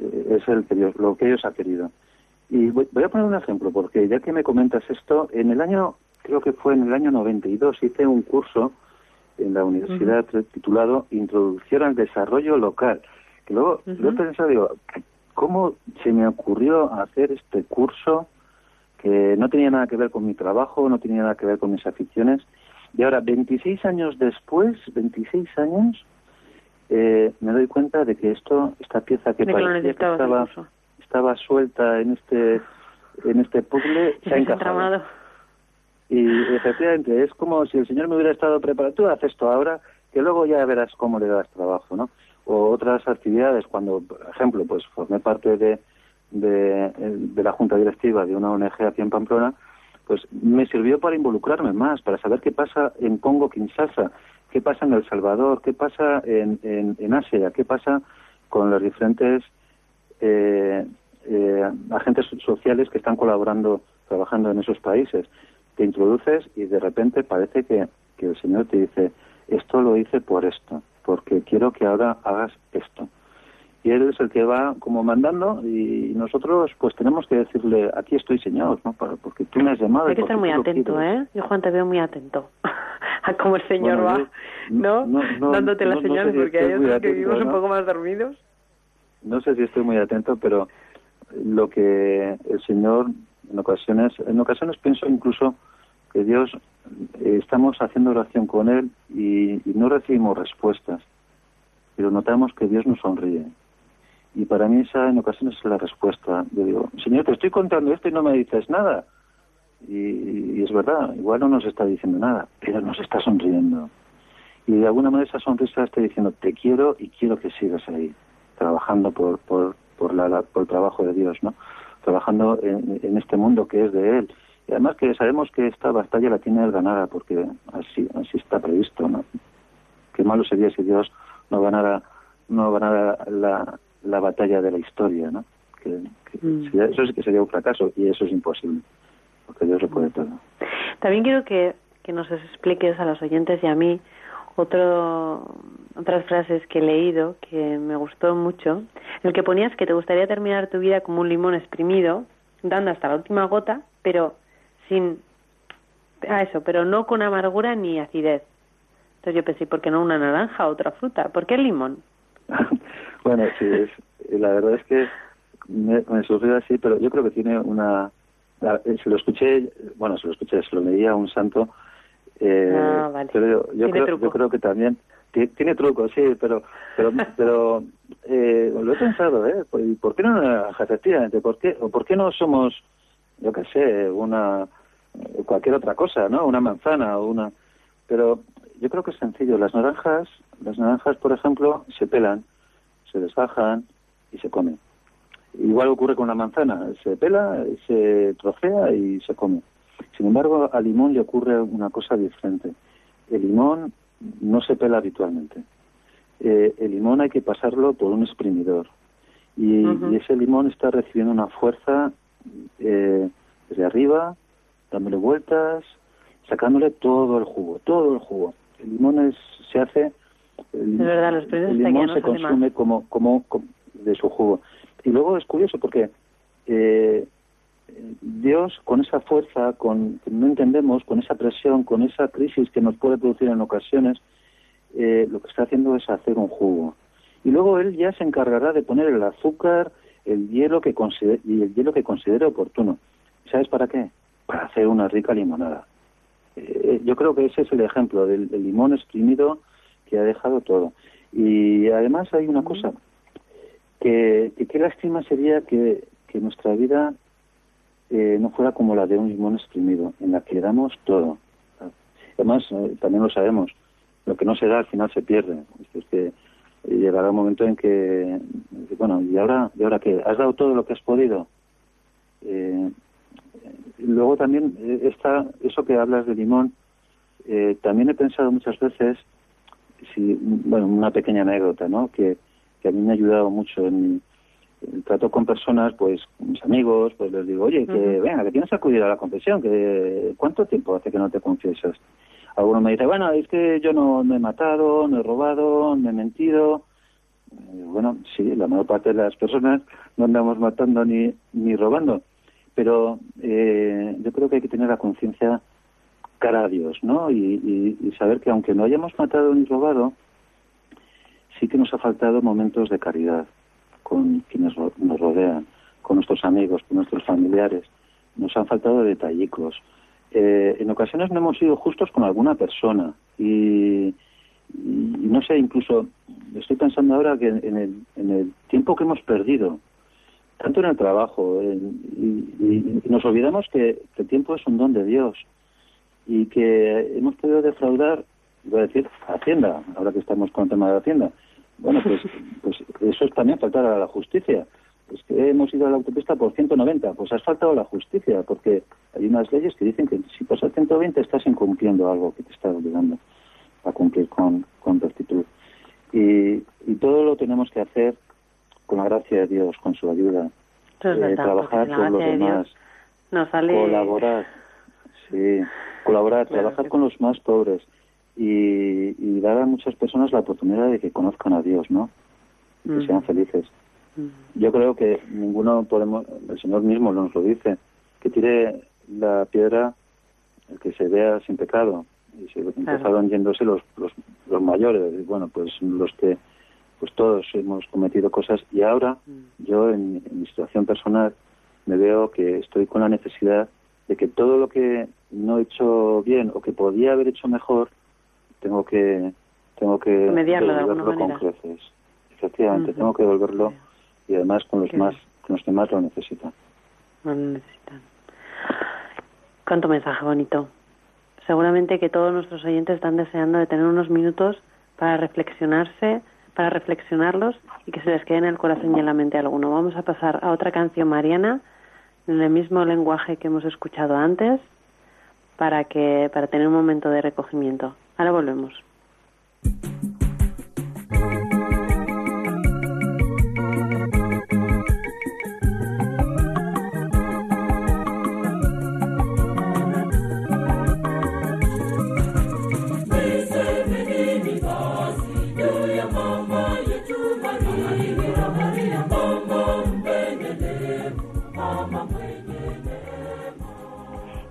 Eh, es el que Dios, lo que Dios ha querido. Y voy, a poner un ejemplo, porque ya que me comentas esto, en el año, creo que fue en el año 92, hice un curso en la universidad titulado Introducción al Desarrollo Local. Que luego, he pensado, digo, ¿cómo se me ocurrió hacer este curso que no tenía nada que ver con mi trabajo, no tenía nada que ver con mis aficiones? Y ahora, 26 años después, 26 años, eh, me doy cuenta de que esto, esta pieza que parecía que estaba, estaba suelta en este en este puzzle se ha encajado. Y efectivamente, es como si el Señor me hubiera estado preparado. Tú haces esto ahora, que luego ya verás cómo le das trabajo, ¿no? O otras actividades, cuando, por ejemplo, pues formé parte de, de, de la junta directiva de una ONG aquí en Pamplona, pues me sirvió para involucrarme más, para saber qué pasa en Congo, Kinshasa, qué pasa en El Salvador, qué pasa en, Asia, qué pasa con los diferentes eh, eh, agentes sociales que están colaborando, trabajando en esos países. Te introduces y de repente parece que, que el Señor te dice, esto lo hice por esto, porque quiero que ahora hagas esto y él es el que va como mandando y nosotros pues tenemos que decirle aquí estoy señor no porque tú me has llamado hay que estar muy atento eh yo Juan te veo muy atento a cómo el señor va ¿no? dándote las señales porque hay otros que vivimos un poco más dormidos. No sé si estoy muy atento pero lo que el señor en ocasiones en ocasiones pienso incluso que Dios eh, estamos haciendo oración con él y no recibimos respuestas pero notamos que Dios nos sonríe y para mí esa en ocasiones es la respuesta. Yo digo, Señor, te estoy contando esto y no me dices nada. Y, es verdad, igual no nos está diciendo nada, pero nos está sonriendo. Y de alguna manera esa sonrisa está diciendo, te quiero y quiero que sigas ahí, trabajando por, por, por, la, por el trabajo de Dios, ¿no? Trabajando en, este mundo que es de Él. Y además que sabemos que esta batalla la tiene Él ganada, porque así, así está previsto, ¿no? Qué malo sería si Dios no ganara, no ganara la, la batalla de la historia, ¿no? Que, mm. eso sí que sería un fracaso y eso es imposible, porque Dios lo puede todo. También quiero que, que nos expliques a los oyentes y a mí otro, otras frases que he leído que me gustó mucho, en el que ponías que te gustaría terminar tu vida como un limón exprimido, dando hasta la última gota, pero sin a eso, pero no con amargura ni acidez. Entonces yo pensé, ¿por qué no una naranja o otra fruta? ¿Por qué el limón? bueno, sí, es, la verdad es que me, me surgió así, pero yo creo que tiene una... Eh, se lo escuché, bueno, se lo escuché, se lo leía a un santo, eh, ah, vale. pero yo, creo, yo creo que también tiene, truco, sí, pero pero pero eh, lo he pensado, ¿eh? ¿Por qué no efectivamente? ¿Por qué o por qué no somos, yo qué sé, una cualquier otra cosa, ¿no? Una manzana o una, pero yo creo que es sencillo. Las naranjas, las naranjas, por ejemplo, se pelan, se desbajan y se comen. Igual ocurre con la manzana, se pela, se trocea y se come. Sin embargo, al limón le ocurre una cosa diferente. El limón no se pela habitualmente. Eh, el limón hay que pasarlo por un exprimidor. Y, ese limón está recibiendo una fuerza eh, desde arriba, dándole vueltas, sacándole todo el jugo, todo el jugo el limón se hace el, verdad, limón se consume como, como, de su jugo y luego es curioso porque eh, Dios con esa fuerza con que no entendemos con esa presión con esa crisis que nos puede producir en ocasiones eh, lo que está haciendo es hacer un jugo y luego él ya se encargará de poner el azúcar el hielo que considere, y el hielo que considere oportuno. ¿Sabes para qué? Para hacer una rica limonada. Eh, yo creo que ese es el ejemplo del, limón exprimido que ha dejado todo. Y además hay una cosa, que, qué lástima sería que, que nuestra vida eh, no fuera como la de un limón exprimido, en la que damos todo. Además, eh, también lo sabemos, lo que no se da al final se pierde. Es que llegará un momento en que, bueno, ¿y ahora, ¿y ahora qué? ¿Has dado todo lo que has podido? Eh, luego también eh, está eso que hablas de limón, eh, también he pensado muchas veces, si, bueno, una pequeña anécdota, ¿no? Que, que a mí me ha ayudado mucho en el trato con personas, pues mis amigos, pues les digo, oye, que venga, que tienes que acudir a la confesión, que ¿cuánto tiempo hace que no te confiesas? Alguno me dice, bueno, es que yo no, he matado, no he robado, no he mentido. Eh, bueno, sí, la mayor parte de las personas no andamos matando ni, ni robando. Pero eh, yo creo que hay que tener la conciencia cara a Dios, ¿no? Y, y, saber que aunque no hayamos matado ni robado, sí que nos ha faltado momentos de caridad con quienes nos rodean, con nuestros amigos, con nuestros familiares. Nos han faltado detallicos, eh, en ocasiones no hemos sido justos con alguna persona y, no sé, incluso estoy pensando ahora que en el, en el tiempo que hemos perdido, tanto en el trabajo, y, nos olvidamos que, el tiempo es un don de Dios y que hemos podido defraudar, voy a decir, Hacienda, ahora que estamos con el tema de Hacienda. Bueno, pues, pues eso es también faltar a la justicia es que hemos ido a la autopista por 190, pues has faltado la justicia, porque hay unas leyes que dicen que si pasas 120 estás incumpliendo algo que te está obligando a cumplir con, con rectitud. Y, y todo lo tenemos que hacer con la gracia de Dios, con su ayuda. Eh, trabajar con los demás, colaborar, sí, colaborar, trabajar con los más pobres y, y, dar a muchas personas la oportunidad de que conozcan a Dios, ¿no? Y que mm. sean felices. Yo creo que ninguno podemos, el Señor mismo nos lo dice, que tire la piedra el que se vea sin pecado. Y se empezaron yéndose los, los, los mayores, bueno, pues los que, pues todos hemos cometido cosas y ahora mm. yo en, mi situación personal me veo que estoy con la necesidad de que todo lo que no he hecho bien o que podía haber hecho mejor, tengo que tengo que mediarlo de alguna con creces. Efectivamente, tengo que devolverlo y además con los más con los que más lo necesitan. Lo necesitan. Cuánto mensaje bonito. Seguramente que todos nuestros oyentes están deseando de tener unos minutos para reflexionarse, para reflexionarlos y que se les quede en el corazón y en la mente alguno. Vamos a pasar a otra canción mariana en el mismo lenguaje que hemos escuchado antes para que para tener un momento de recogimiento. Ahora volvemos.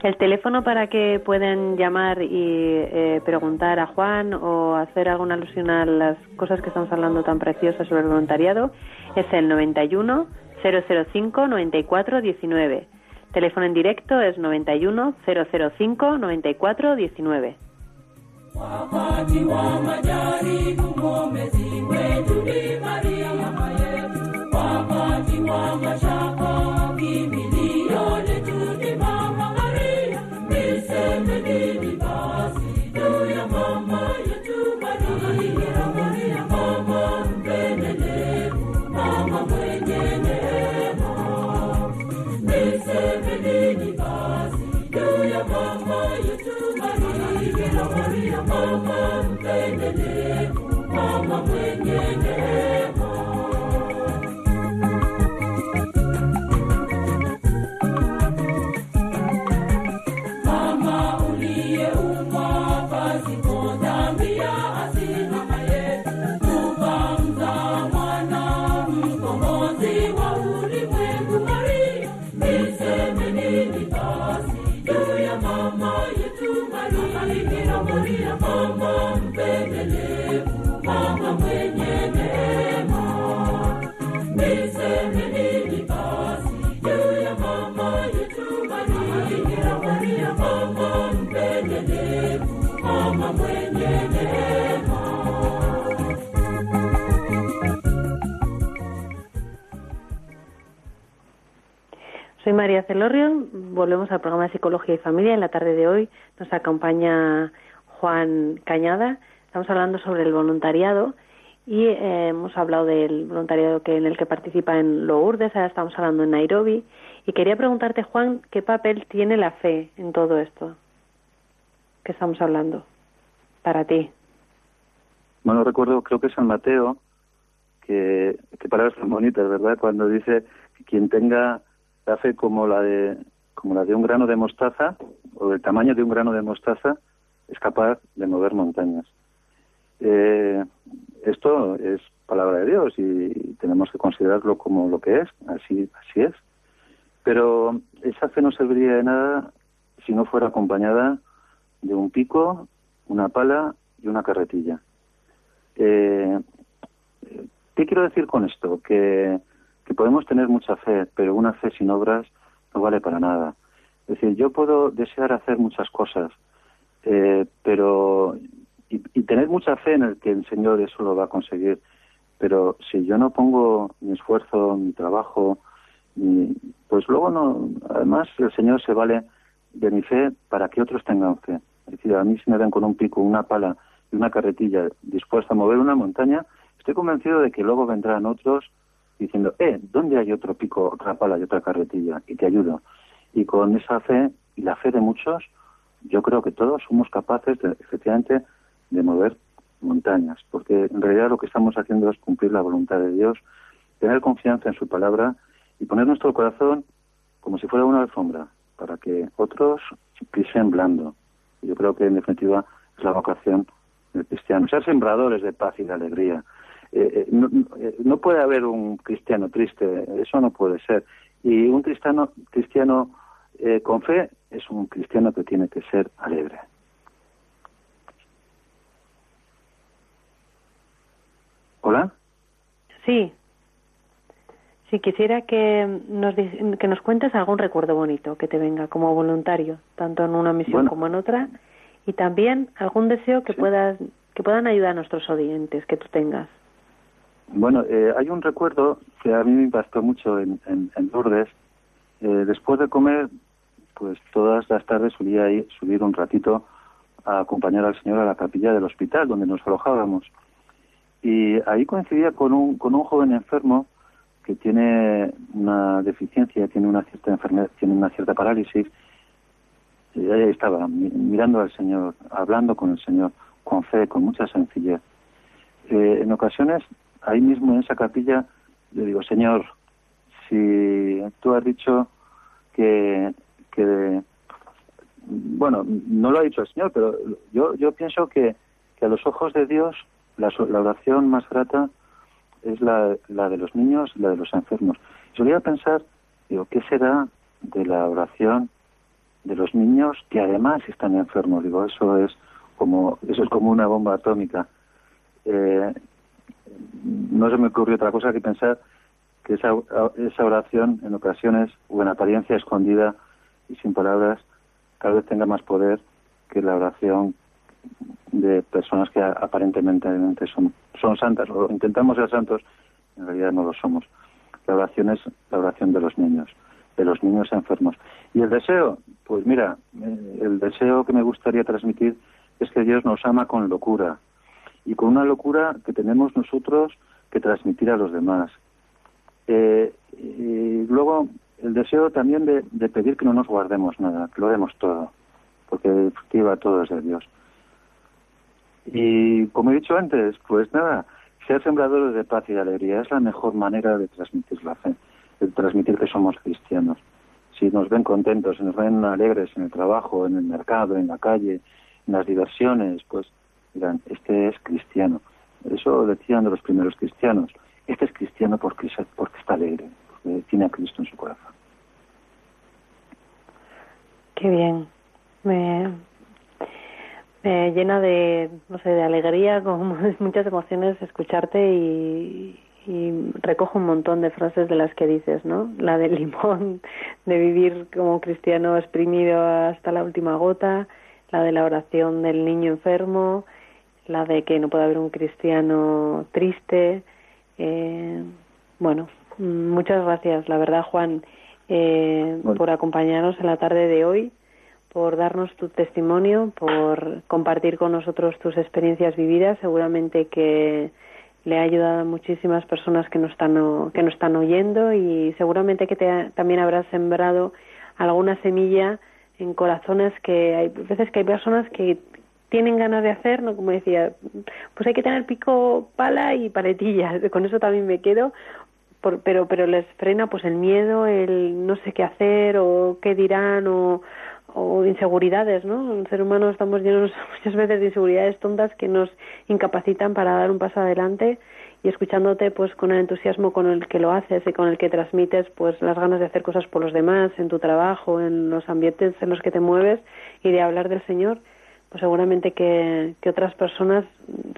El teléfono para que puedan llamar y eh, preguntar a Juan o hacer alguna alusión a las cosas que estamos hablando tan preciosas sobre el voluntariado es el 91 005 94 19. Teléfono en directo es 91 005 94 19. Celorrio, volvemos al programa de Psicología y Familia. En la tarde de hoy nos acompaña Juan Cañada. Estamos hablando sobre el voluntariado y eh, hemos hablado del voluntariado que en el que participa en Lourdes, ahora estamos hablando en Nairobi. Y quería preguntarte, Juan, ¿qué papel tiene la fe en todo esto que estamos hablando para ti? Bueno, recuerdo, creo que San Mateo, que, que palabras tan bonitas, ¿verdad? Cuando dice que quien tenga la fe como la de como la de un grano de mostaza o del tamaño de un grano de mostaza es capaz de mover montañas. Eh, esto es palabra de Dios y tenemos que considerarlo como lo que es, así así es. Pero esa fe no serviría de nada si no fuera acompañada de un pico, una pala y una carretilla. Eh, ¿Qué quiero decir con esto? Que, que podemos tener mucha fe, pero una fe sin obras no vale para nada. Es decir, yo puedo desear hacer muchas cosas, eh, pero y, tener mucha fe en el que el Señor eso lo va a conseguir. Pero si yo no pongo mi esfuerzo, mi trabajo, pues luego no. Además, el Señor se vale de mi fe para que otros tengan fe. Es decir, a mí si me ven con un pico, una pala y una carretilla dispuesta a mover una montaña, estoy convencido de que luego vendrán otros diciendo, eh, ¿dónde hay otro pico, otra pala y otra carretilla? Y te ayudo. Y con esa fe y la fe de muchos, yo creo que todos somos capaces, de, efectivamente, de mover montañas, porque en realidad lo que estamos haciendo es cumplir la voluntad de Dios, tener confianza en su palabra y poner nuestro corazón como si fuera una alfombra, para que otros pisen blando. Yo creo que en definitiva es la vocación del cristiano, ser sembradores de paz y de alegría. Eh, no, no, puede haber un cristiano triste, eso no puede ser. Y un cristiano, cristiano eh, con fe es un cristiano que tiene que ser alegre. ¿Hola? Sí. Si quisiera que nos, que nos cuentes algún recuerdo bonito que te venga como voluntario, tanto en una misión Bueno. como en otra, y también algún deseo que Sí. puedas que puedan ayudar a nuestros oyentes que tú tengas. Bueno, eh, hay un recuerdo que a mí me impactó mucho en, en, Lourdes. Eh, después de comer, pues todas las tardes solía ir, subir un ratito a acompañar al Señor a la capilla del hospital donde nos alojábamos. Y ahí coincidía con un, con un joven enfermo que tiene una deficiencia, tiene una cierta enfermedad, tiene una cierta parálisis. Y ahí estaba, mi- mirando al Señor, hablando con el Señor, con fe, con mucha sencillez. Eh, en ocasiones, ahí mismo en esa capilla, le digo, Señor, si tú has dicho que, que bueno, no lo ha dicho el Señor, pero yo, yo pienso que, que a los ojos de Dios la, la oración más grata es la, la de los niños y la de los enfermos. Solía pensar, digo, ¿qué será de la oración de los niños que además están enfermos? Digo, eso es como, eso es como una bomba atómica. Eh, no se me ocurrió otra cosa que pensar que esa, esa oración en ocasiones o en apariencia escondida y sin palabras tal vez tenga más poder que la oración de personas que aparentemente son, son santas o intentamos ser santos, en realidad no lo somos. La oración es la oración de los niños, de los niños enfermos. Y el deseo, pues mira, eh, el deseo que me gustaría transmitir es que Dios nos ama con locura y con una locura que tenemos nosotros que transmitir a los demás. Eh, y luego el deseo también de, pedir que no nos guardemos nada, que lo demos todo, porque en definitiva todo es de Dios. Y como he dicho antes, pues nada, ser sembradores de paz y de alegría es la mejor manera de transmitir la fe, de transmitir que somos cristianos. Si nos ven contentos, si nos ven alegres en el trabajo, en el mercado, en la calle, en las diversiones, pues dirán, este es cristiano. Eso decían de los primeros cristianos. Este es cristiano porque, porque está alegre, porque tiene a Cristo en su corazón. Qué bien. Me, llena de, no sé, de alegría, con muchas emociones escucharte y, y recojo un montón de frases de las que dices, ¿no? La del limón, de vivir como cristiano exprimido hasta la última gota, la de la oración del niño enfermo, la de que no puede haber un cristiano triste. Eh, bueno, muchas gracias, la verdad, Juan, eh, por acompañarnos en la tarde de hoy, por darnos tu testimonio, por compartir con nosotros tus experiencias vividas. Seguramente que le ha ayudado a muchísimas personas que nos están, que nos están oyendo y seguramente que te, también habrás sembrado alguna semilla en corazones que hay veces que hay personas que tienen ganas de hacer, ¿no? Como decía, pues hay que tener pico, pala y paletillas. Con eso también me quedo, pero pero les frena pues el miedo, el no sé qué hacer o qué dirán o, o inseguridades, ¿no? En ser humano estamos llenos muchas veces de inseguridades tontas que nos incapacitan para dar un paso adelante y escuchándote pues con el entusiasmo con el que lo haces y con el que transmites pues las ganas de hacer cosas por los demás en tu trabajo, en los ambientes en los que te mueves y de hablar del Señor, pues seguramente que, que otras personas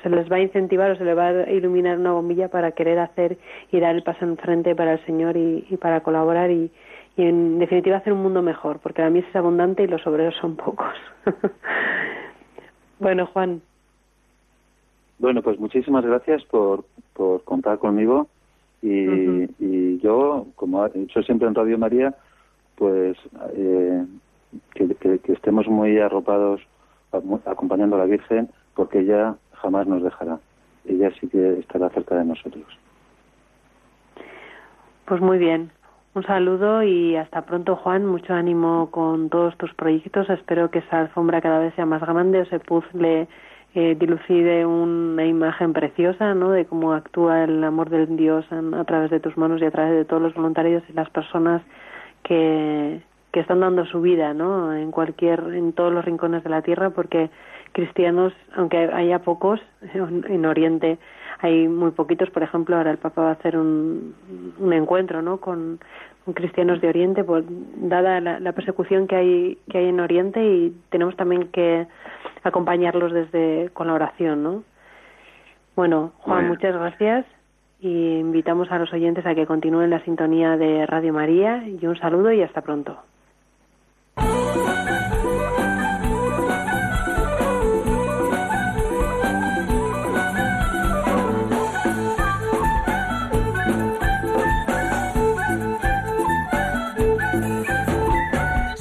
se les va a incentivar o se les va a iluminar una bombilla para querer hacer y dar el paso en frente para el Señor y, y para colaborar y, y en definitiva hacer un mundo mejor, porque la mies es abundante y los obreros son pocos. bueno, Juan. Bueno, pues muchísimas gracias por, por contar conmigo y, y yo, como he dicho siempre en Radio María, pues eh, que, que, estemos muy arropados acompañando a la Virgen, porque ella jamás nos dejará. Ella sí que estará cerca de nosotros. Pues muy bien. Un saludo y hasta pronto, Juan. Mucho ánimo con todos tus proyectos. Espero que esa alfombra cada vez sea más grande, ese puzzle eh, dilucide una imagen preciosa, ¿no? De cómo actúa el amor del Dios a través de tus manos y a través de todos los voluntarios y las personas que, que están dando su vida, ¿no? En cualquier, en todos los rincones de la tierra, porque cristianos, aunque haya pocos en Oriente, hay muy poquitos. Por ejemplo, ahora el Papa va a hacer un, un encuentro, ¿no? Con, cristianos de Oriente, pues dada la, persecución que hay que hay en Oriente y tenemos también que acompañarlos desde con la oración, ¿no? Bueno, Juan, muchas gracias y invitamos a los oyentes a que continúen la sintonía de Radio María y un saludo y hasta pronto.